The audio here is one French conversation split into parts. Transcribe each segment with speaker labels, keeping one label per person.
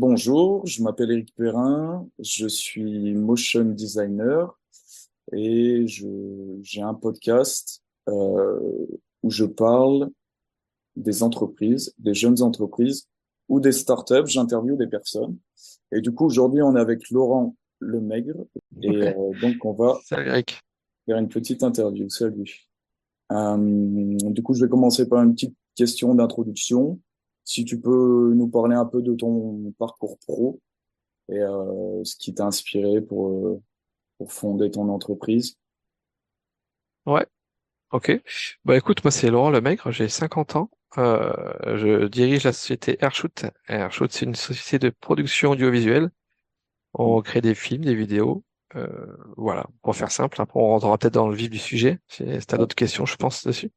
Speaker 1: bonjour, je m'appelle Eric Perrin, je suis motion designer et je, j'ai un podcast euh, où je parle des entreprises, des jeunes entreprises ou des startups, j'interviewe des personnes. Et du coup, aujourd'hui, on est avec Laurent Lemaigre et euh, donc on va
Speaker 2: Salut
Speaker 1: faire une petite interview. Salut. Euh, du coup, je vais commencer par une petite question d'introduction. Si tu peux nous parler un peu de ton parcours pro et euh, ce qui t'a inspiré pour, euh, pour fonder ton entreprise?
Speaker 2: Ouais, ok. Bah écoute, moi c'est Laurent Lemaigre, j'ai 50 ans. Euh, je dirige la société Airshoot. Airshoot, c'est une société de production audiovisuelle. On crée des films, des vidéos. Euh, voilà, pour faire simple. Après, on rentrera peut-être dans le vif du sujet. Si t'as d'autres questions, je pense, dessus.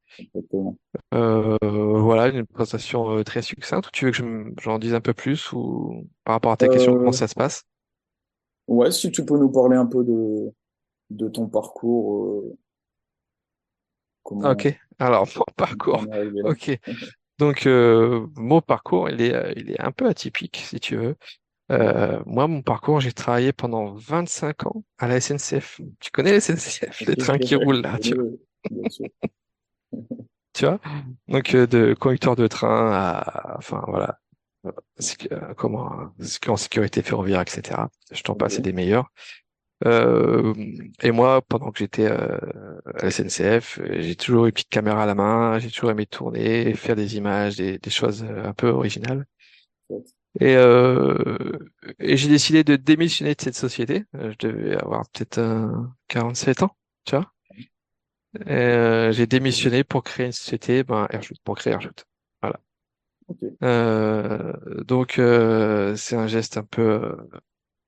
Speaker 2: Euh, voilà, une présentation euh, très succincte. Tu veux que je j'en dise un peu plus ou par rapport à ta question, comment
Speaker 1: Euh,
Speaker 2: ça se passe?
Speaker 1: ouais, si tu peux nous parler un peu de, de ton parcours, euh, comment
Speaker 2: Ok. Alors, mon parcours. Ok. Donc, euh, mon parcours, il est, il est un peu atypique, si tu veux. Euh, moi, mon parcours, j'ai travaillé pendant 25 ans à la SNCF. Tu connais la SNCF, les trains qui roulent là, tu vois,
Speaker 1: Oui, bien sûr.
Speaker 2: tu vois? Donc, euh, de conducteur de train à, enfin, voilà, euh, comment, en sécurité ferroviaire, etc. Je t'en passe, c'est des meilleurs. Euh, et moi, pendant que j'étais euh, à la SNCF, j'ai toujours eu une petite caméra à la main, j'ai toujours aimé tourner, faire des images, des, des choses un peu originales. Et, euh, et j'ai décidé de démissionner de cette société. Euh, Je devais avoir peut-être euh, 47 ans, tu vois. Euh, j'ai démissionné pour créer une société, ben, Airshoot, pour créer Airshoot. Voilà.
Speaker 1: Ok,
Speaker 2: Euh, donc euh, c'est un geste un peu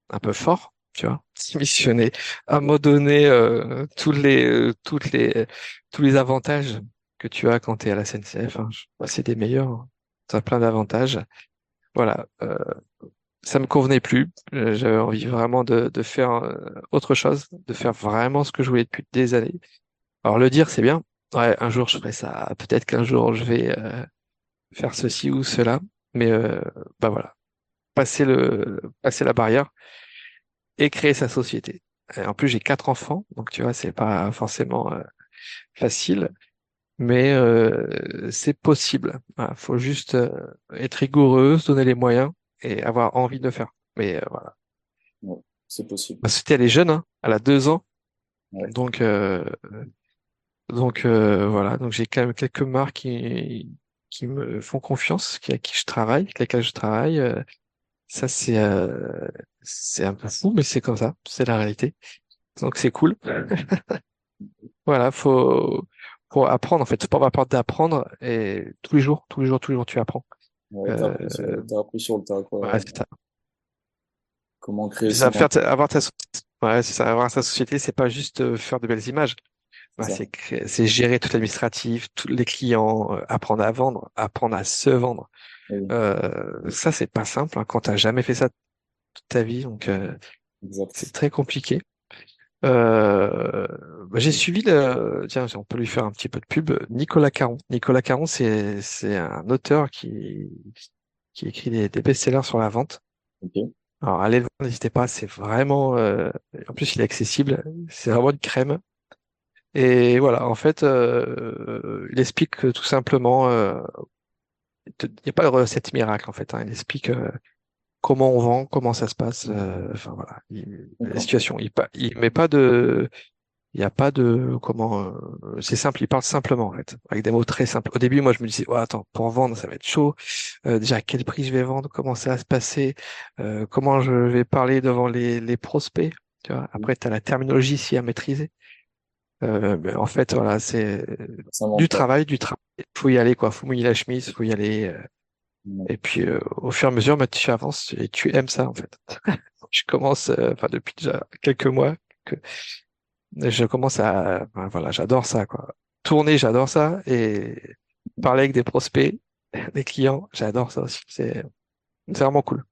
Speaker 2: un peu fort, tu vois. Démissionner, abandonner euh, tous les toutes les tous les avantages que tu as quand tu es à la SNCF. Hein. C'est des meilleurs. hein. Ça a plein d'avantages. Voilà. Euh, ça me convenait plus. Euh, J'avais envie vraiment de, faire euh, autre chose, de faire vraiment ce que je voulais depuis des années. Alors le dire, c'est bien. Ouais, un jour je ferai ça. Peut-être qu'un jour je vais euh, faire ceci ou cela. Mais bah voilà, passer le passer la barrière et créer sa société. En plus, j'ai quatre enfants, donc tu vois, c'est pas forcément facile, mais euh, c'est possible. Voilà, faut juste euh, être rigoureux, se donner les moyens et avoir envie de le faire. Mais euh, voilà.
Speaker 1: ouais, c'est possible.
Speaker 2: Ma société, elle est jeune, hein, elle a deux ans,
Speaker 1: Ouais,
Speaker 2: donc euh, donc euh, voilà. Donc j'ai quand même quelques marques qui qui me font confiance, qui à qui je travaille, avec lesquelles je travaille. Ça c'est euh, c'est un peu fou, mais c'est comme ça, c'est la réalité. Donc c'est cool. Voilà, faut apprendre en fait. Pas avoir peur d'apprendre et tous les jours, tous les jours, tous les jours tu apprends.
Speaker 1: ouais, t'as
Speaker 2: Euh,
Speaker 1: appris t'as appris sur le tas,
Speaker 2: ouais,
Speaker 1: quoi.
Speaker 2: c'est ça.
Speaker 1: Comment créer
Speaker 2: ça, faire ta- avoir ta so- ouais, c'est ça, avoir sa société, c'est pas juste euh, faire de belles images.
Speaker 1: c'est
Speaker 2: gérer tout l'administratif, tous les clients, euh, apprendre à vendre, apprendre à se vendre.
Speaker 1: Oui,
Speaker 2: Euh, ça c'est pas simple hein, quand t'as jamais fait ça toute ta vie, donc c'est très compliqué. Euh, bah, j'ai suivi le, tiens, on peut lui faire un petit peu de pub, Nicolas Caron. Nicolas Caron, c'est, c'est un auteur qui, qui écrit des, des best-sellers sur la vente.
Speaker 1: Ok,
Speaker 2: Alors, allez le voir, n'hésitez pas, c'est vraiment, euh, en plus, il est accessible, c'est vraiment une crème. Et voilà, en fait, euh, il explique que tout simplement, euh, il n'y a pas de recette miracle, en fait, hein. Il explique, euh, comment on vend, comment ça se passe, euh, enfin voilà, il- la situation. Il, pas, il met pas de, Il n'y a pas de comment euh, c'est simple, il parle simplement en fait, avec des mots très simples. Au début, moi je me disais, oh, attends, pour vendre, ça va être chaud. Euh, déjà, à quel prix je vais vendre, comment ça va se passer, euh, comment je vais parler devant les, les prospects. Tu vois.
Speaker 1: Oui,
Speaker 2: Après, tu as la terminologie ici à maîtriser. Euh, mais en fait, voilà, c'est du travail, du travail. Faut y aller, quoi. Faut mouiller la chemise, faut y aller. Et puis, euh, au fur et à mesure, bah, tu avances et tu aimes ça en fait. Je commence, euh, enfin depuis déjà quelques mois que je commence à, voilà, j'adore ça, quoi. Tourner, j'adore ça, et parler avec des prospects, des clients, j'adore ça aussi. C'est, c'est vraiment cool.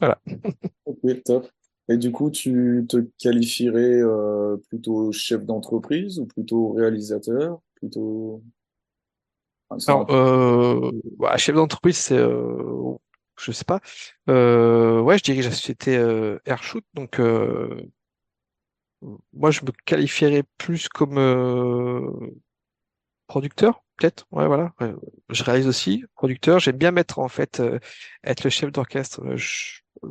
Speaker 2: Voilà.
Speaker 1: Ok, top. Et du coup, tu te qualifierais euh, plutôt chef d'entreprise ou plutôt réalisateur, plutôt...
Speaker 2: Euh, bah, chef d'entreprise, c'est, euh, je sais pas. Euh, ouais, je dirige la société euh, Airshoot, donc euh, moi je me qualifierais plus comme euh, producteur, peut-être. Ouais, voilà. Je réalise aussi producteur. J'aime bien mettre en fait euh, être le chef d'orchestre,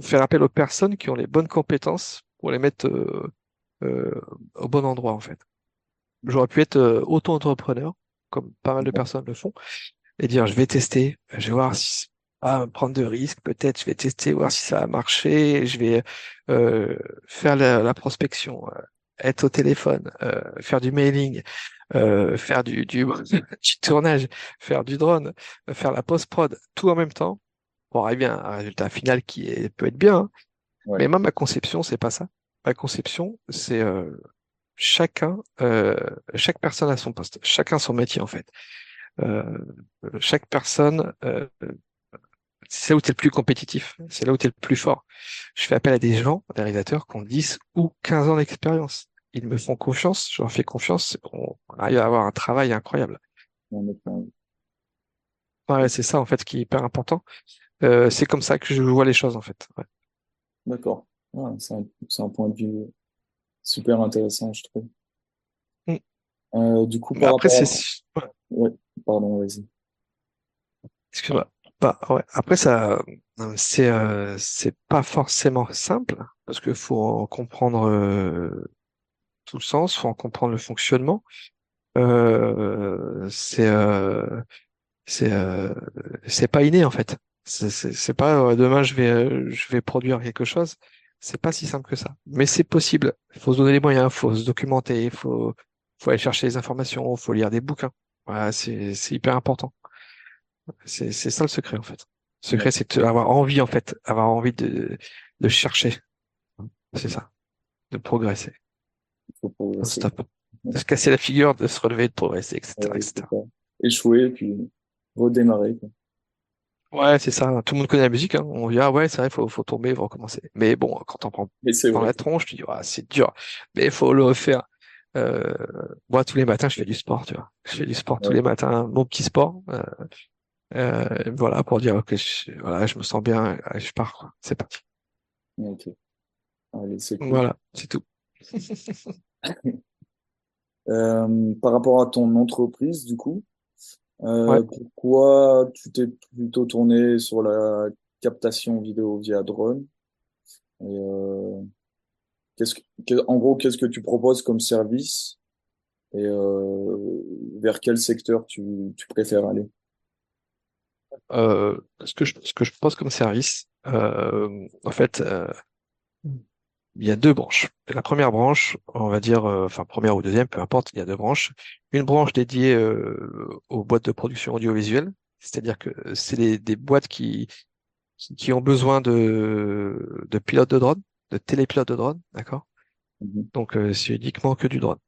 Speaker 2: faire appel aux personnes qui ont les bonnes compétences pour les mettre euh, euh, au bon endroit en fait. J'aurais pu être euh, auto-entrepreneur, comme pas mal de personnes le font, et dire je vais tester, je vais voir si ah, prendre de risques, peut-être je vais tester, voir si ça a marché, je vais euh, faire la, la prospection, euh, être au téléphone, euh, faire du mailing, faire du, du, du tournage, faire du drone, faire la post-prod, tout en même temps, pour arriver à un résultat final qui est, peut être bien. hein.
Speaker 1: Ouais.
Speaker 2: Mais moi, ma conception, c'est pas ça. Ma conception, c'est chacun, euh, chaque personne a son poste, chacun son métier en fait. Euh, chaque personne, euh, c'est là où tu es le plus compétitif, c'est là où tu es le plus fort. Je fais appel à des gens, des réalisateurs qui ont 10 ou 15 ans d'expérience. Ils me font confiance, je leur fais confiance, on arrive à avoir un travail incroyable. Ouais, c'est ça en fait qui est hyper important. Euh, c'est comme ça que je vois les choses en fait. Ouais.
Speaker 1: D'accord. Ouais, c'est un, c'est un point de vue super intéressant, je trouve.
Speaker 2: Mm.
Speaker 1: Euh, du coup,
Speaker 2: Mais
Speaker 1: par
Speaker 2: après,
Speaker 1: rapport
Speaker 2: c'est.
Speaker 1: Ouais, pardon, vas-y.
Speaker 2: excuse-moi. Bah, ouais. Après, ça, euh, c'est, euh, c'est pas forcément simple parce que faut en comprendre euh, tout le sens, faut en comprendre le fonctionnement. Euh, c'est, euh, c'est, euh, c'est pas inné en fait. C'est, pas demain je vais, je vais produire quelque chose. C'est pas si simple que ça. Mais c'est possible. Il faut se donner les moyens, faut se documenter, il faut, faut aller chercher les informations, faut lire des bouquins. Voilà, c'est, hyper important. C'est, ça le secret en fait. Le secret, c'est d'avoir envie en fait, avoir envie de, de chercher. C'est ça, de progresser.
Speaker 1: il faut progresser.
Speaker 2: Non-stop. De se casser la figure, de se relever, de progresser, etc.,
Speaker 1: Ouais,
Speaker 2: etc.
Speaker 1: Échouer, puis redémarrer, quoi.
Speaker 2: Ouais, c'est ça. Tout le monde connaît la musique, hein. On dit, ah ouais, c'est vrai, faut, faut tomber, faut recommencer. Mais bon, quand on prend
Speaker 1: Mais
Speaker 2: dans
Speaker 1: vrai.
Speaker 2: la tronche, tu dis, ah, c'est dur. Mais il faut le refaire. Euh, moi, tous les matins, je fais du sport, tu vois. Je fais du sport tous les matins, mon petit sport. Euh, euh, voilà, pour dire que je, voilà, je me sens bien, je pars, quoi. C'est parti.
Speaker 1: ok. Allez, c'est cool.
Speaker 2: Voilà, c'est tout.
Speaker 1: Par rapport à ton entreprise, du coup,
Speaker 2: Ouais.
Speaker 1: euh, pourquoi tu t'es plutôt tourné sur la captation vidéo via drone? Et, euh, qu'est-ce que, que- en gros, qu'est-ce que tu proposes comme service? Et euh, vers quel secteur tu, tu préfères aller?
Speaker 2: Euh, ce que je, ce que je propose comme service, euh, en fait, il y a deux branches. La première branche, on va dire, euh, enfin première ou deuxième, peu importe, il y a deux branches. Une branche dédiée euh, aux boîtes de production audiovisuelle, c'est-à-dire que c'est des, des boîtes qui, qui, qui ont besoin de, de pilotes de drone, de télépilotes de drone, d'accord?
Speaker 1: Mhm.
Speaker 2: Donc euh, c'est uniquement que du drone.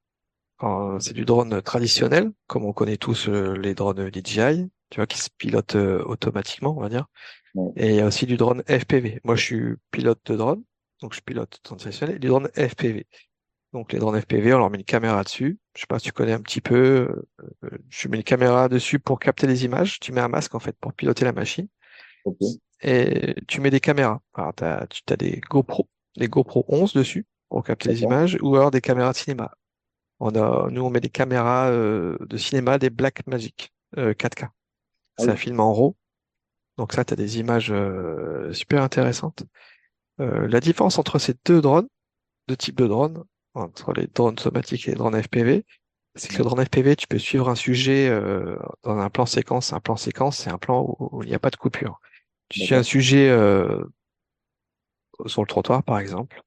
Speaker 2: C'est du drone traditionnel, comme on connaît tous euh, les drones DJI, tu vois, qui se pilotent euh, automatiquement, on va dire. Et il y a aussi du drone FPV. Moi, je suis pilote de drone, donc je pilote traditionnel, et du drone FPV. Donc les drones FPV, on leur met une caméra dessus. Je sais pas si tu connais un petit peu. euh, tu mets une caméra dessus pour capter les images. Tu mets un masque en fait pour piloter la machine. Et tu mets des caméras. Alors tu as des GoPro, des GoPro 11 dessus pour capter les images, ou alors des caméras de cinéma. On a, nous on met des caméras euh, de cinéma, des Blackmagic euh, 4K.
Speaker 1: Ah
Speaker 2: Ça
Speaker 1: oui.
Speaker 2: filme en RAW. Donc ça, tu as des images euh, super intéressantes. Euh, la différence entre ces deux drones, deux types de drones, entre les drones somatiques et les drones FPV, c'est que le drone FPV, tu peux suivre un sujet euh, dans un plan séquence. Un plan séquence, c'est un plan où, où il n'y a pas de coupure. Tu suis un sujet euh, sur le trottoir, par exemple.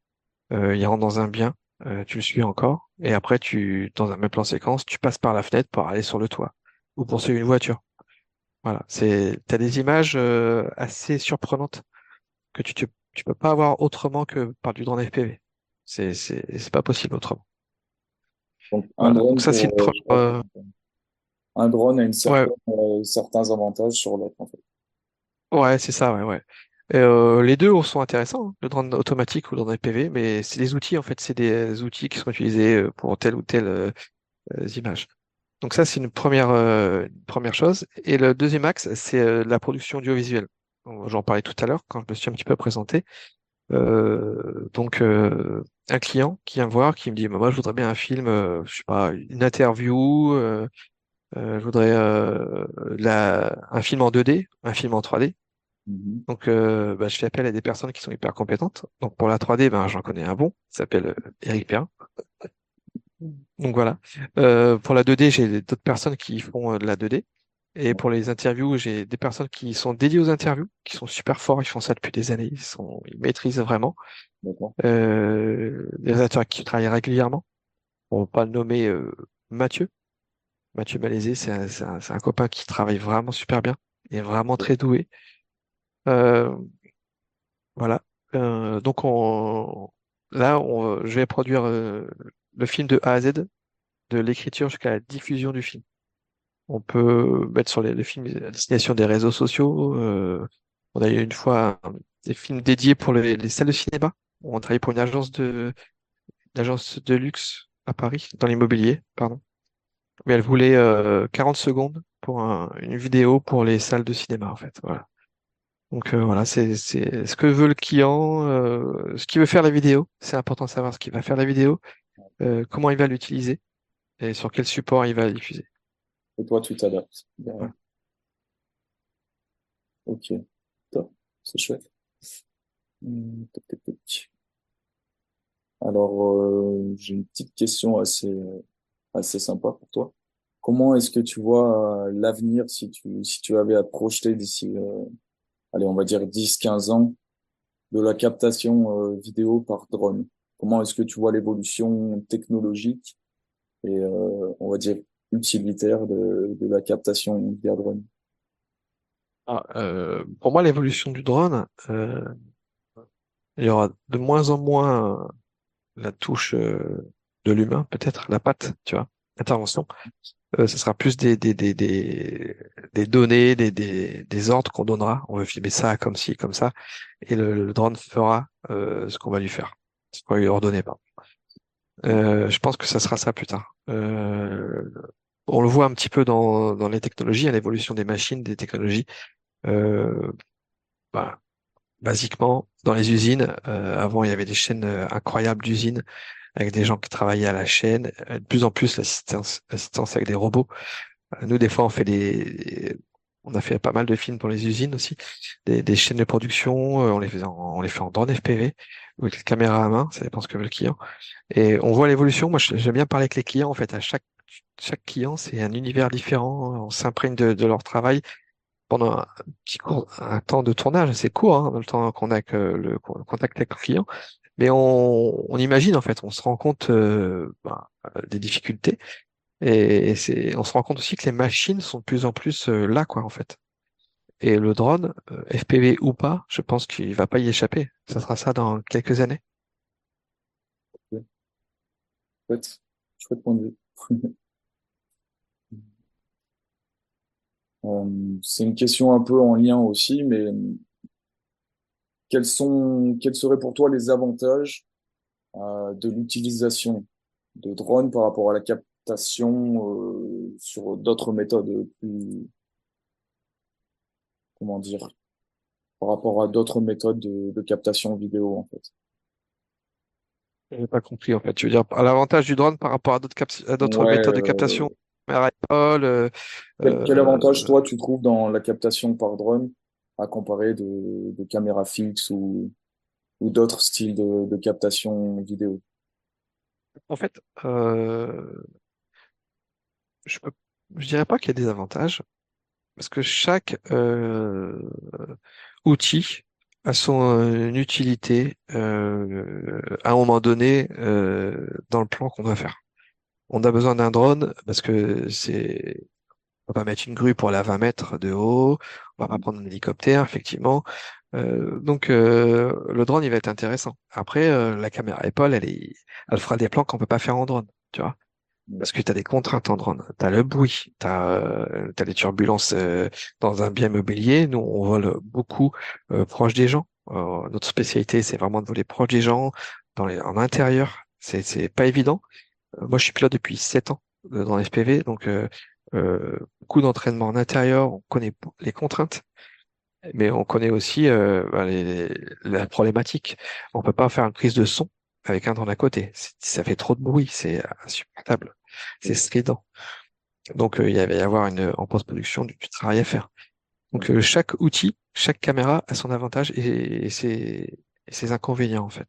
Speaker 2: Euh, il rentre dans un bien, euh, tu le suis encore, et après, tu, dans un même plan séquence, tu passes par la fenêtre pour aller sur le toit ou pour suivre une voiture. Voilà, c'est, t'as des images euh, assez surprenantes que tu, tu, tu peux pas avoir autrement que par du drone FPV. C'est, c'est, pas possible autrement.
Speaker 1: Donc,
Speaker 2: ça, c'est une
Speaker 1: pour,
Speaker 2: première.
Speaker 1: euh,
Speaker 2: euh,
Speaker 1: un drone a une
Speaker 2: ouais,
Speaker 1: euh, certains avantages sur l'autre, en fait.
Speaker 2: ouais, c'est ça, ouais, ouais. Et, euh, les deux sont intéressants, hein, le drone automatique ou le drone FPV, mais c'est des outils, en fait, c'est des outils qui sont utilisés pour telle ou telle image. Donc ça, c'est une première, une première chose. Et le deuxième axe, c'est la production audiovisuelle. J'en parlais tout à l'heure quand je me suis un petit peu présenté. Euh, donc euh, un client qui vient me voir, qui me dit, bah, moi je voudrais bien un film, euh, je sais pas, une interview, euh, euh, je voudrais la, un film en 2D, un film en 3D.
Speaker 1: Mhm.
Speaker 2: Donc bah, je fais appel à des personnes qui sont hyper compétentes. Donc pour la 3D, ben j'en connais un bon, il s'appelle Eric Perrin. Donc voilà. pour la 2D, j'ai d'autres personnes qui font de la 2D. Et pour les interviews, j'ai des personnes qui sont dédiées aux interviews, qui sont super forts, ils font ça depuis des années, ils sont, ils maîtrisent vraiment. Euh, des rédacteurs qui travaillent régulièrement. On va pas le nommer euh, Mathieu. Mathieu Malaisé, c'est un, un, un, copain qui travaille vraiment super bien, est vraiment très doué. Euh, voilà. Euh, donc on, là, on, je vais produire euh, le film de A à Z, de l'écriture jusqu'à la diffusion du film. On peut mettre sur les, films à destination des réseaux sociaux. Euh, on a eu une fois des films dédiés pour les, les salles de cinéma. On travaillait pour une agence de, une de luxe à Paris, dans l'immobilier, pardon. Mais elle voulait euh, 40 secondes pour un, une vidéo pour les salles de cinéma, en fait. Voilà. Donc euh, voilà, c'est c'est ce que veut le client, euh, ce qu'il veut faire la vidéo. C'est important de savoir ce qu'il va faire la vidéo, euh, comment il va l'utiliser et sur quel support il va la diffuser.
Speaker 1: Et toi, tu t'adaptes. Ok, top, c'est chouette. Hmm, Alors, euh, j'ai une petite question assez, assez sympa pour toi. Comment est-ce que tu vois euh, l'avenir si tu, si tu avais à te projeter d'ici, euh, allez, on va dire 10, 15 ans de la captation vidéo par drone? Comment est-ce que tu vois l'évolution technologique et, on va dire, utilitaire de, la captation via drone?
Speaker 2: Ah, euh, pour moi, l'évolution du drone, euh, il y aura de moins en moins la touche euh, de l'humain, peut-être, la patte, tu vois, intervention. Euh, ce sera plus des, des, des, des, des données, des, des, des ordres qu'on donnera. On veut filmer ça comme ci, comme ça. Et le, drone fera ce qu'on va lui faire. Ce qu'on va lui ordonner, pardon. Euh, je pense que ça sera ça plus tard. Euh, on le voit un petit peu dans, dans les technologies, à l'évolution des machines, des technologies. Euh, bah, basiquement, dans les usines, avant il y avait des chaînes incroyables d'usines avec des gens qui travaillaient à la chaîne. De plus en plus, l'assistance avec des robots. Nous, des fois, on fait des, on a fait pas mal de films pour les usines aussi, des, chaînes de production. On les fait en, on drone FPV ou avec caméra à main, ça dépend ce que veut le client. Et on voit l'évolution. Moi, j'aime bien parler avec les clients. En fait, à chaque client, c'est un univers différent. On s'imprègne de, leur travail pendant un temps de tournage assez court, hein, le temps qu'on a que le contact avec le client. Mais on, imagine en fait, on se rend compte euh, bah, des difficultés et, c'est, on se rend compte aussi que les machines sont de plus en plus euh, là, quoi, en fait. Et le drone, euh, FPV ou pas, je pense qu'il va pas y échapper. Ça sera ça dans quelques années.
Speaker 1: Euh, c'est une question un peu en lien aussi, mais quels sont, quels seraient pour toi les avantages de l'utilisation de drones par rapport à la captation euh, sur d'autres méthodes plus, comment dire, par rapport à d'autres méthodes de, de captation vidéo en fait.
Speaker 2: J'ai pas compris en fait. Tu veux dire l'avantage du drone par rapport à d'autres à méthodes de captation
Speaker 1: euh, quel, quel, avantage, toi, tu trouves dans la captation par drone à comparer de, de caméras fixes ou, ou d'autres styles de, de, captation vidéo?
Speaker 2: En fait, euh, je ne je dirais pas qu'il y a des avantages, parce que chaque euh, outil a son utilité euh, à un moment donné euh, dans le plan qu'on doit faire on a besoin d'un drone parce que c'est on va pas mettre une grue pour aller à 20 mètres de haut, on va pas prendre un hélicoptère, effectivement. Euh, donc euh, le drone il va être intéressant. Après euh, la caméra Apple elle est elle fera des plans qu'on peut pas faire en drone, tu vois. Parce que tu as des contraintes en drone, tu as le bruit, tu as, as les turbulences dans un bien immobilier. Nous, on vole beaucoup proche des gens. notre spécialité, c'est vraiment de voler proche des gens, dans les, en intérieur. C'est pas évident. Euh, moi, je suis pilote depuis 7 ans euh, dans SPV, donc euh, beaucoup d'entraînement en intérieur, on connaît les contraintes. mais on connaît aussi euh, bah, les, la problématique. On peut pas faire une prise de son avec un drone à côté. Ça fait trop de bruit, c'est insupportable, c'est strident. Donc euh, il va y avoir une en post-production du, travail à faire. Donc euh, chaque outil, chaque caméra a son avantage et, et, ses, et ses inconvénients en fait.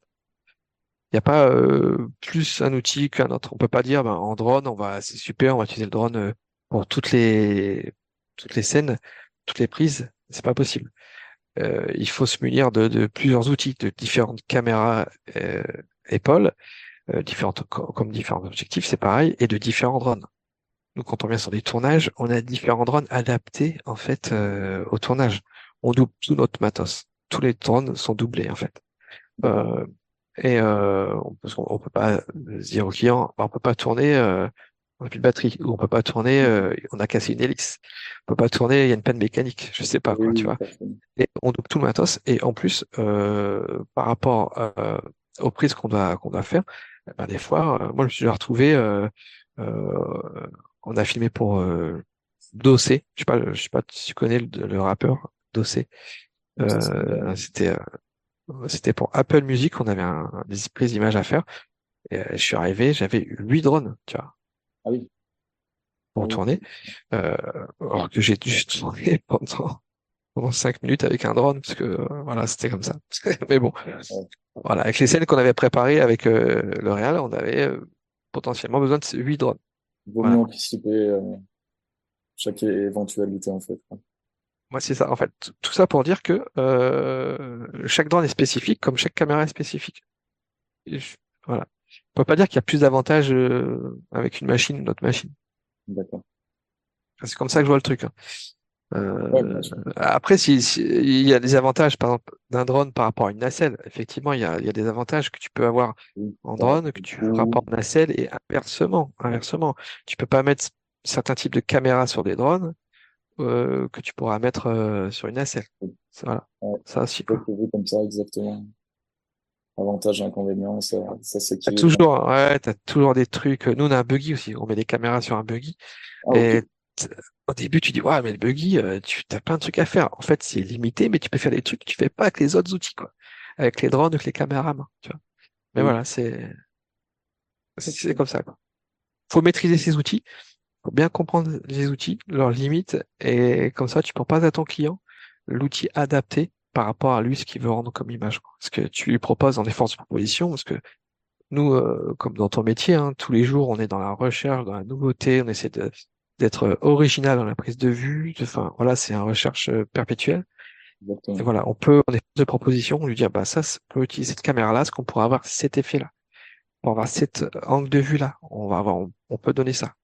Speaker 2: Il n'y a pas euh, plus un outil qu'un autre. On peut pas dire ben, en drone, on va c'est super, on va utiliser le drone pour toutes les toutes les scènes, toutes les prises. C'est pas possible. Il faut se munir de, de, plusieurs outils, de différentes caméras épaules, euh, différentes comme différents objectifs, c'est pareil, et de différents drones. Nous, quand on vient sur des tournages, on a différents drones adaptés en fait euh, au tournage. On double tout notre matos. Tous les drones sont doublés en fait. Euh, et euh, on, peut, on peut pas dire au client, on peut pas tourner, euh, on n'a plus de batterie, ou on peut pas tourner, euh, on a cassé une hélice, on peut pas tourner, il y a une panne mécanique, je sais pas quoi, tu vois. Et on double tout le matos, et en plus, euh, par rapport euh, aux prises qu'on doit qu'on doit faire, ben des fois, euh, moi je me suis retrouvé, euh, on a filmé pour Dossé, je sais pas, je sais pas si tu connais le, le rappeur Dossé. C'était c'était pour Apple Music, on avait un, des prises d'images à faire. Et euh, je suis arrivé, j'avais huit drones, tu vois.
Speaker 1: Ah oui.
Speaker 2: Pour ah tourner. Euh, alors que j'ai dû tourner pendant, pendant cinq minutes avec un drone, parce que euh, voilà, c'était comme ça. Mais bon. Voilà, avec les scènes qu'on avait préparées avec euh, le Real, on avait euh, potentiellement besoin de huit drones.
Speaker 1: Vaut mieux anticiper chaque éventualité en fait.
Speaker 2: Moi, c'est ça. En fait, tout ça pour dire que chaque drone est spécifique, comme chaque caméra est spécifique. Je, voilà. On peut pas dire qu'il y a plus d'avantages avec une machine ou une autre machine.
Speaker 1: D'accord.
Speaker 2: C'est comme ça que je vois le truc. Hein. Euh, après, si, si, il y a des avantages, par exemple, d'un drone par rapport à une nacelle. Effectivement, il y a, il y a des avantages que tu peux avoir en drone que tu rapportes en nacelle et inversement, inversement. Tu peux pas mettre certains types de caméras sur des drones euh, que tu pourras mettre euh, sur une nacelle. Voilà.
Speaker 1: Ouais.
Speaker 2: Ça aussi.
Speaker 1: Comme ça, exactement. Avantages, inconvénients, ça, ça
Speaker 2: T'as toujours, ouais, t'as toujours des trucs. Nous, on a un buggy aussi. On met des caméras sur un buggy. Ah, et au début, tu dis, ouais, mais le buggy, euh, tu as plein de trucs à faire. En fait, c'est limité, mais tu peux faire des trucs que tu fais pas avec les autres outils, quoi. Avec les drones, avec les caméras, tu vois. Mais voilà, c'est, c'est comme ça, quoi. Faut maîtriser ces outils faut bien comprendre les outils, leurs limites, et comme ça, tu pas à ton client l'outil adapté par rapport à lui ce qu'il veut rendre comme image. Ce que tu lui proposes en effort de proposition, parce que nous, euh, comme dans ton métier, hein, tous les jours, on est dans la recherche, dans la nouveauté, on essaie d'être original dans la prise de vue. Enfin, voilà, c'est une recherche euh, perpétuelle. Et voilà, on peut, en effort de proposition, lui dire, bah ça, on peut utiliser cette caméra-là, ce qu'on pourrait avoir cet effet-là, pour avoir cet angle de vue-là. On va avoir, on peut donner ça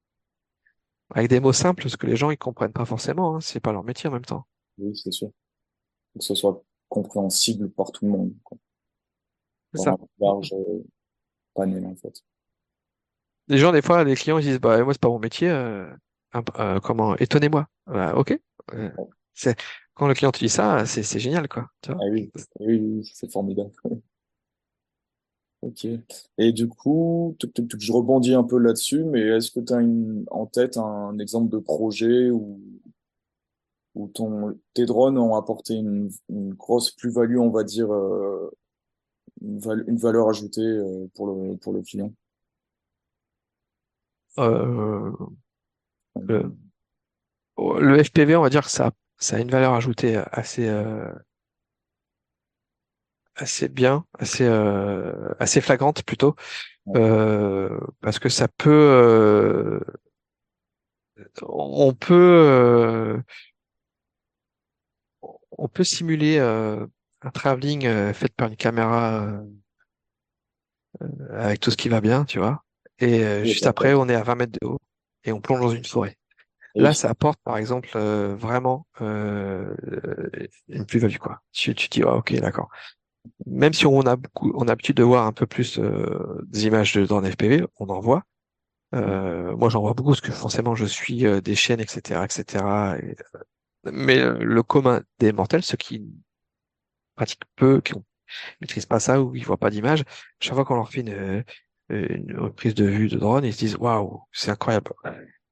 Speaker 2: avec des mots simples, parce que les gens ils comprennent pas forcément, hein, c'est pas leur métier en même temps.
Speaker 1: Oui, c'est sûr. que ce soit compréhensible par tout le monde.
Speaker 2: C'est ça.
Speaker 1: large euh, panel en fait.
Speaker 2: Les gens des fois, les clients ils disent bah moi c'est pas mon métier, euh, euh, comment étonnez-moi. Bah, ok. Euh, c'est quand le client te dit ça, c'est génial quoi. Tu vois
Speaker 1: ah oui, oui, oui c'est formidable. Ok. Et du coup, je rebondis un peu là-dessus, mais est-ce que tu as une, en tête un exemple de projet où, où ton, tes drones ont apporté une, une grosse plus-value, on va dire, euh, une, une, valeur ajoutée pour le, pour le client?
Speaker 2: Euh, le, le FPV, on va dire que ça, ça a une valeur ajoutée assez, euh, assez bien, assez euh, assez flagrante plutôt, euh, parce que ça peut, euh, on peut, euh, on peut simuler euh, un travelling fait par une caméra avec tout ce qui va bien, tu vois, et juste après on est à 20 mètres de haut et on plonge dans une forêt. Là, ça apporte, par exemple, vraiment euh, une plus-value, quoi. Tu, tu dis, ah, ok, d'accord même si on a beaucoup, on a l'habitude de voir un peu plus euh, des images de drone FPV, on en voit. Euh, moi, j'en vois beaucoup parce que forcément, je suis euh, des chaînes, etc., etc. mais le commun des mortels, ceux qui pratiquent peu, qui ne maîtrisent pas ça ou qui voient pas d'image, chaque fois qu'on leur fait une, une prise de vue de drone, ils se disent waouh, c'est incroyable.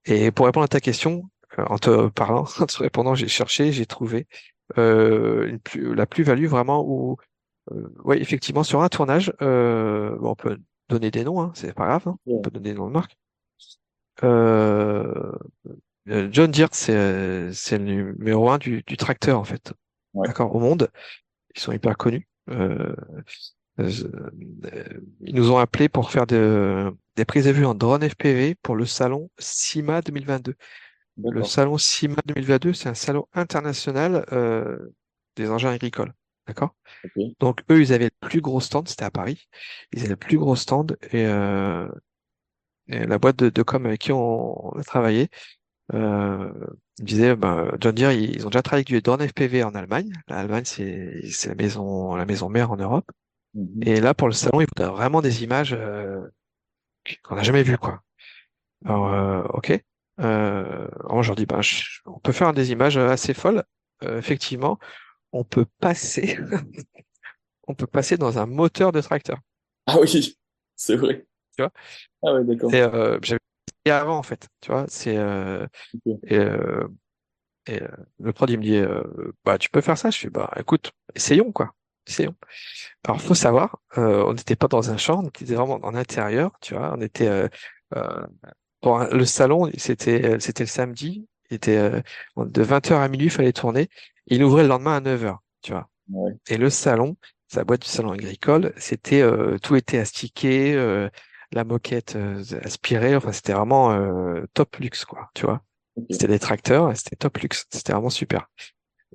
Speaker 2: Et pour répondre à ta question, en te parlant, en te répondant, j'ai cherché, j'ai trouvé euh, une plus, la plus-value vraiment où, euh, ouais, effectivement, sur un tournage, euh, bon, on peut donner des noms, hein, c'est pas grave, hein, on peut donner des noms de marque. Euh, euh, John Deere, c'est c'est le numéro un du, du tracteur en fait,
Speaker 1: Ouais.
Speaker 2: d'accord, au monde. Ils sont hyper connus. Euh, euh, euh, ils nous ont appelés pour faire de, des prises de vue en drone FPV pour le salon CIMA 2022. Le salon CIMA 2022, c'est un salon international euh, des engins agricoles. D'accord? Donc eux, ils avaient le plus gros stand, c'était à Paris. Ils avaient le plus gros stand et, euh, et la boîte de, de com avec qui on, on a travaillé euh, disait, ben, John Deere, ils, ils ont déjà travaillé avec du drone FPV en Allemagne. L'Allemagne, c'est c'est la maison la maison mère en Europe.
Speaker 1: Mhm.
Speaker 2: Et là, pour le salon, ils voudraient vraiment des images euh, qu'on n'a jamais vues, quoi. Alors, euh, ok. Euh, alors je leur dis, ben, je- on peut faire des images assez folles. Effectivement, on peut passer, on peut passer dans un moteur de tracteur.
Speaker 1: Ah oui, c'est vrai.
Speaker 2: Tu vois?
Speaker 1: Ah ouais, d'accord.
Speaker 2: J'avais et avant en fait, tu vois. C'est et, et le prod il me dit, bah tu peux faire ça? Je fais, bah écoute, essayons quoi, essayons. Alors faut savoir, euh, on n'était pas dans un champ, on était vraiment en intérieur, tu vois. On était euh, euh, pour un- le salon, c'était c'était le samedi, il était euh, de 20h à minuit, il fallait tourner. Il ouvrait le lendemain à 9h, tu vois.
Speaker 1: Ouais.
Speaker 2: Et le salon, sa boîte du salon agricole, c'était euh, tout était astiqué, euh, la moquette euh, aspirée, enfin c'était vraiment euh, top luxe quoi, tu vois. C'était des tracteurs, c'était top luxe, c'était vraiment super.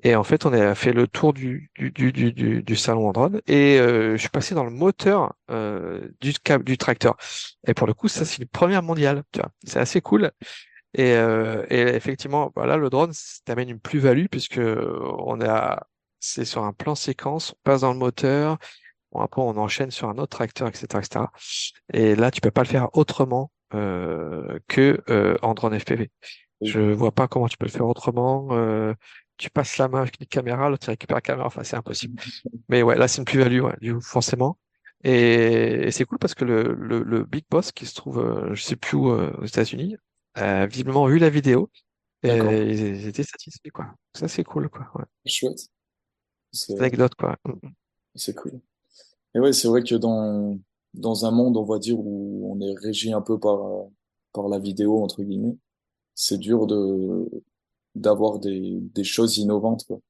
Speaker 2: Et en fait, on a fait le tour du du du du, du, salon en drone et euh, je suis passé dans le moteur euh, du câble du tracteur. Et pour le coup, ça c'est une première mondiale, tu vois. C'est assez cool. Et, euh, et effectivement, voilà, le drone, ça t'amène une plus-value puisque on a, c'est sur un plan séquence, on passe dans le moteur, bon, après on enchaîne sur un autre tracteur, etc., etc. Et là, tu peux pas le faire autrement euh, que euh, en drone FPV. Je vois pas comment tu peux le faire autrement. euh, tu passes la main avec une caméra, l'autre tu récupères la caméra, enfin c'est impossible. Mais ouais, là c'est une plus-value, ouais, du coup, forcément. Et, et c'est cool parce que le, le, le Big Boss qui se trouve, euh, je sais plus où, euh, aux États-Unis, a visiblement vu la vidéo et ils, étaient satisfaits, quoi. Ça c'est cool, quoi. Ouais.
Speaker 1: Chouette. C'est
Speaker 2: anecdote, quoi. Mm, mm.
Speaker 1: c'est cool. Et ouais, c'est vrai que dans, dans un monde, on va dire, où on est régi un peu par, par la vidéo, entre guillemets, c'est dur de, d'avoir des, des choses innovantes, quoi.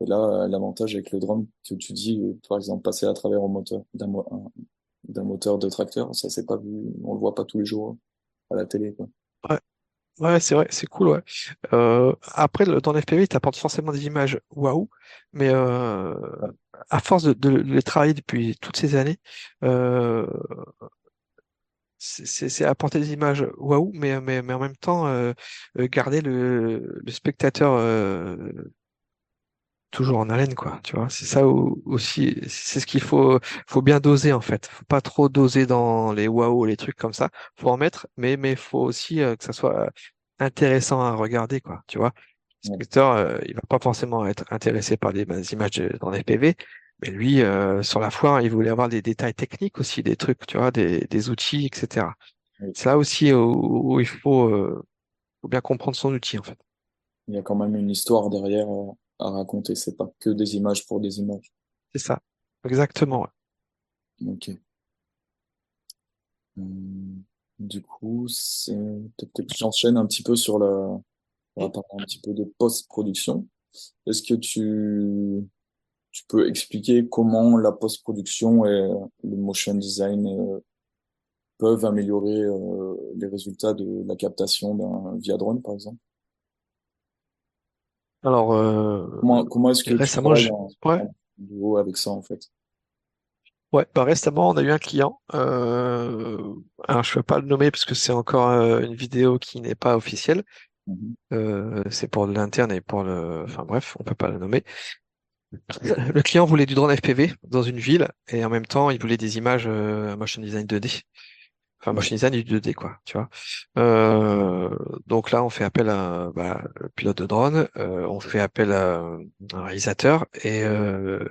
Speaker 1: Et là, l'avantage avec le drone que tu dis, euh, par exemple, passer à travers un moteur, d'un, mo- un- d'un moteur de tracteur, ça c'est pas vu, on le voit pas tous les jours à la télé, quoi.
Speaker 2: Ouais, ouais, c'est vrai, c'est cool, ouais. Euh, après, dans l'FPV, il t'apporte forcément des images waouh, mais euh, à force de, de les travailler depuis toutes ces années, euh, c'est apporter des images waouh, mais, mais, mais en même temps, euh, euh, garder le, le spectateur euh, toujours en haleine, quoi. Tu vois, c'est ça au- aussi, c'est ce qu'il faut, faut bien doser en fait. Faut pas trop doser dans les waouh, les trucs comme ça. Faut en mettre, mais mais faut aussi euh, que ça soit intéressant à regarder, quoi. Tu vois, le spectateur, euh, il va pas forcément être intéressé par des, images dans les PV, mais lui, euh, sur la foire, il voulait avoir des détails techniques aussi, des trucs, tu vois, des, des outils, etc.
Speaker 1: Oui.
Speaker 2: C'est là aussi où, où il faut, euh, faut bien comprendre son outil en fait.
Speaker 1: Il y a quand même une histoire derrière euh, à raconter, c'est pas que des images pour des images.
Speaker 2: C'est ça, exactement. ouais.
Speaker 1: Ok. Hum, du coup, c'est peut-être que j'enchaîne un petit peu sur la, on va parler un petit peu de post-production. Est-ce que tu, tu peux expliquer comment la post-production et le motion design euh, peuvent améliorer euh, les résultats de la captation d'un via drone, par exemple?
Speaker 2: Alors, euh,
Speaker 1: Comment, comment est-ce que tu
Speaker 2: récemment,
Speaker 1: en,
Speaker 2: ouais,
Speaker 1: duo avec ça, en fait?
Speaker 2: Ouais, bah récemment, on a eu un client. Euh, alors, je ne peux pas le nommer parce que c'est encore euh, une vidéo qui n'est pas officielle.
Speaker 1: Mhm.
Speaker 2: Euh, c'est pour l'interne et pour le. Enfin bref, on peut pas le nommer. Le client voulait du drone FPV dans une ville et en même temps, il voulait des images euh, motion design 2D. Enfin, motion design du 2D, quoi, tu vois. Euh, donc là, on fait appel à bah, le pilote de drone, euh, on fait appel à un réalisateur et, euh,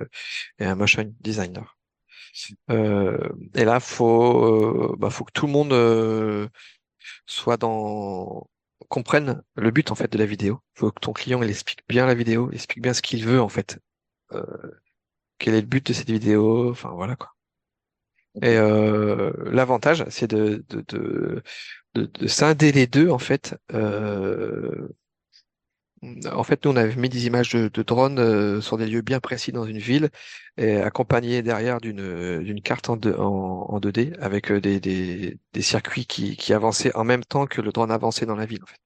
Speaker 2: et un motion designer. Euh, et là, faut, bah, faut que tout le monde euh, soit dans comprenne le but en fait de la vidéo. Il faut que ton client il explique bien la vidéo, il explique bien ce qu'il veut en fait. Euh, quel est le but de cette vidéo, enfin voilà quoi. Et euh, l'avantage, c'est de, de, de, de, de scinder les deux en fait. Euh, en fait, nous, on avait mis des images de, de drones euh, sur des lieux bien précis dans une ville, et accompagnées derrière d'une d'une carte en, en, en 2D avec des, des, des circuits qui, qui avançaient en même temps que le drone avançait dans la ville. En fait.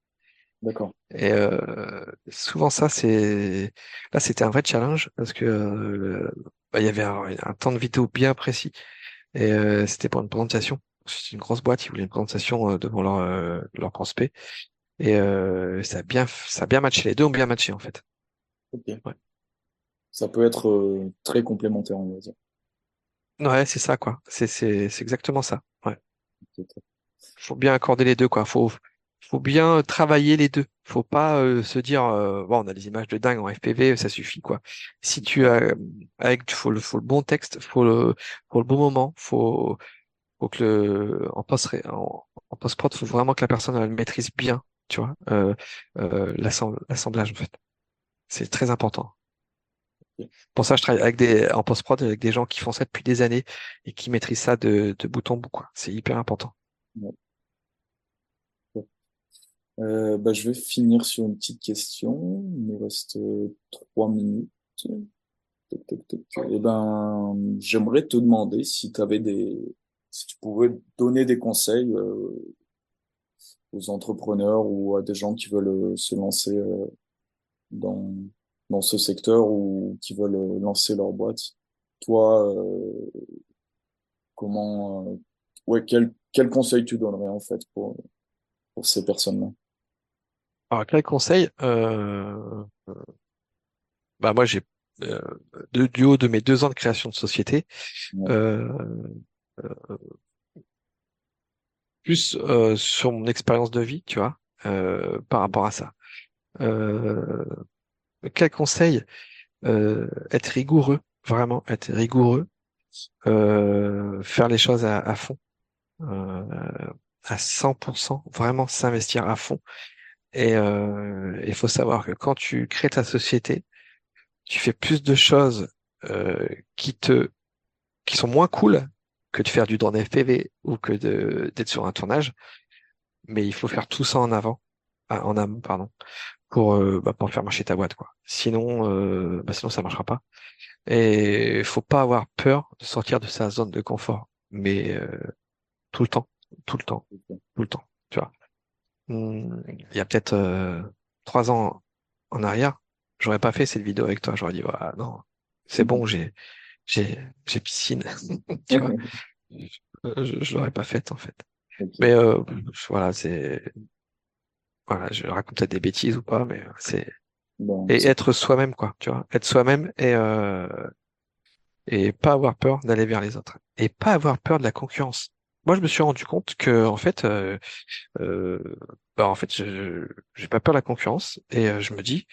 Speaker 1: D'accord.
Speaker 2: Et euh, souvent, ça, c'est là, c'était un vrai challenge parce que euh, bah, il y avait un, un temps de vidéo bien précis, et euh, c'était pour une présentation. C'est une grosse boîte, ils voulaient une présentation euh, devant leur, euh, leur prospect. Et euh, ça a bien, ça a bien matché. Les deux ont bien matché en fait.
Speaker 1: Ok.
Speaker 2: Ouais.
Speaker 1: Ça peut être euh, très complémentaire, on va dire.
Speaker 2: Ouais, c'est ça quoi. C'est c'est c'est exactement ça. Ouais. Faut bien accorder les deux quoi. Faut faut bien travailler les deux. Faut pas euh, se dire euh, bon on a des images de dingue en FPV, ça suffit quoi. Si tu as avec faut le faut le bon texte, faut le faut le bon moment, faut faut que le en post en, en post-prod, faut vraiment que la personne elle maîtrise bien, tu vois, euh, euh, l'assem- l'assemblage en fait. C'est très important. Pour ça, je travaille avec des, en post-prod avec des gens qui font ça depuis des années et qui maîtrisent ça de, de bout en bout, quoi. C'est hyper important.
Speaker 1: Euh, bah, je vais finir sur une petite question. Il me reste euh, trois minutes. Toc. Eh ben, j'aimerais te demander si tu avais des, si tu pouvais donner des conseils euh, aux entrepreneurs ou à des gens qui veulent euh, se lancer dans dans ce secteur ou qui veulent lancer leur boîte. Toi, comment, ouais, quel quel conseil tu donnerais en fait pour pour ces personnes-là?
Speaker 2: Alors, quel conseil? Euh, bah, moi, j'ai, euh, de- du haut de mes deux ans de création de société,
Speaker 1: Ouais.
Speaker 2: euh, plus euh, sur mon expérience de vie, tu vois, euh, par rapport à ça. Euh, quel conseil? Euh, être rigoureux, vraiment être rigoureux, euh, faire les choses à, à fond, euh, à 100%, vraiment s'investir à fond. Et euh, il faut savoir que quand tu crées ta société, tu fais plus de choses euh, qui te qui sont moins cool que de faire du drone FPV ou que de d'être sur un tournage, mais il faut faire tout ça en avant, ah, en amont, pardon, pour euh, bah, pour faire marcher ta boîte, quoi. Sinon, euh, bah, sinon ça marchera pas. Et faut pas avoir peur de sortir de sa zone de confort, mais euh, tout le temps, tout le temps, tout le temps, tu vois. Il y a peut-être euh, trois ans en arrière, j'aurais pas fait cette vidéo avec toi. J'aurais dit, voilà, non, c'est bon, j'ai, j'ai, j'ai piscine, tu vois? Euh, Je, je l'aurais pas faite en fait. Mais euh, voilà, c'est, voilà, je raconte peut-être des bêtises ou pas, mais c'est
Speaker 1: Bon,
Speaker 2: et être soi-même quoi, tu vois, être soi-même et euh, et pas avoir peur d'aller vers les autres et pas avoir peur de la concurrence. Moi, je me suis rendu compte que en fait, euh, euh, bah, en fait, je j'ai pas peur de la concurrence et euh, je me dis,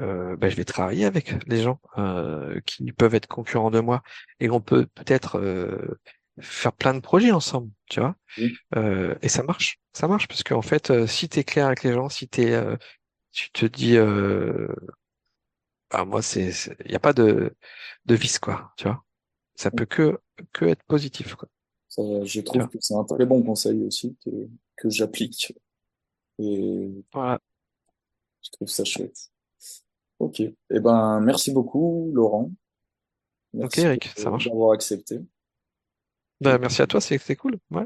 Speaker 2: euh, bah, je vais travailler avec les gens euh, qui peuvent être concurrents de moi et on peut peut-être euh, faire plein de projets ensemble, tu vois. Euh, et ça marche, ça marche parce qu'en fait, euh, si t'es clair avec les gens, si t'es, euh, tu te dis, euh, bah, moi, c'est, il y a pas de de vice quoi, tu vois. Ça peut que que être positif quoi,
Speaker 1: ça, je trouve que c'est un très bon conseil aussi que, que j'applique et
Speaker 2: Voilà.
Speaker 1: je trouve ça chouette. Ok. Eh ben, merci beaucoup, Laurent.
Speaker 2: Ok,
Speaker 1: Merci
Speaker 2: Eric, ça
Speaker 1: euh,
Speaker 2: marche.
Speaker 1: d'avoir accepté.
Speaker 2: Bah, merci à toi, c'est c'est cool. Ouais.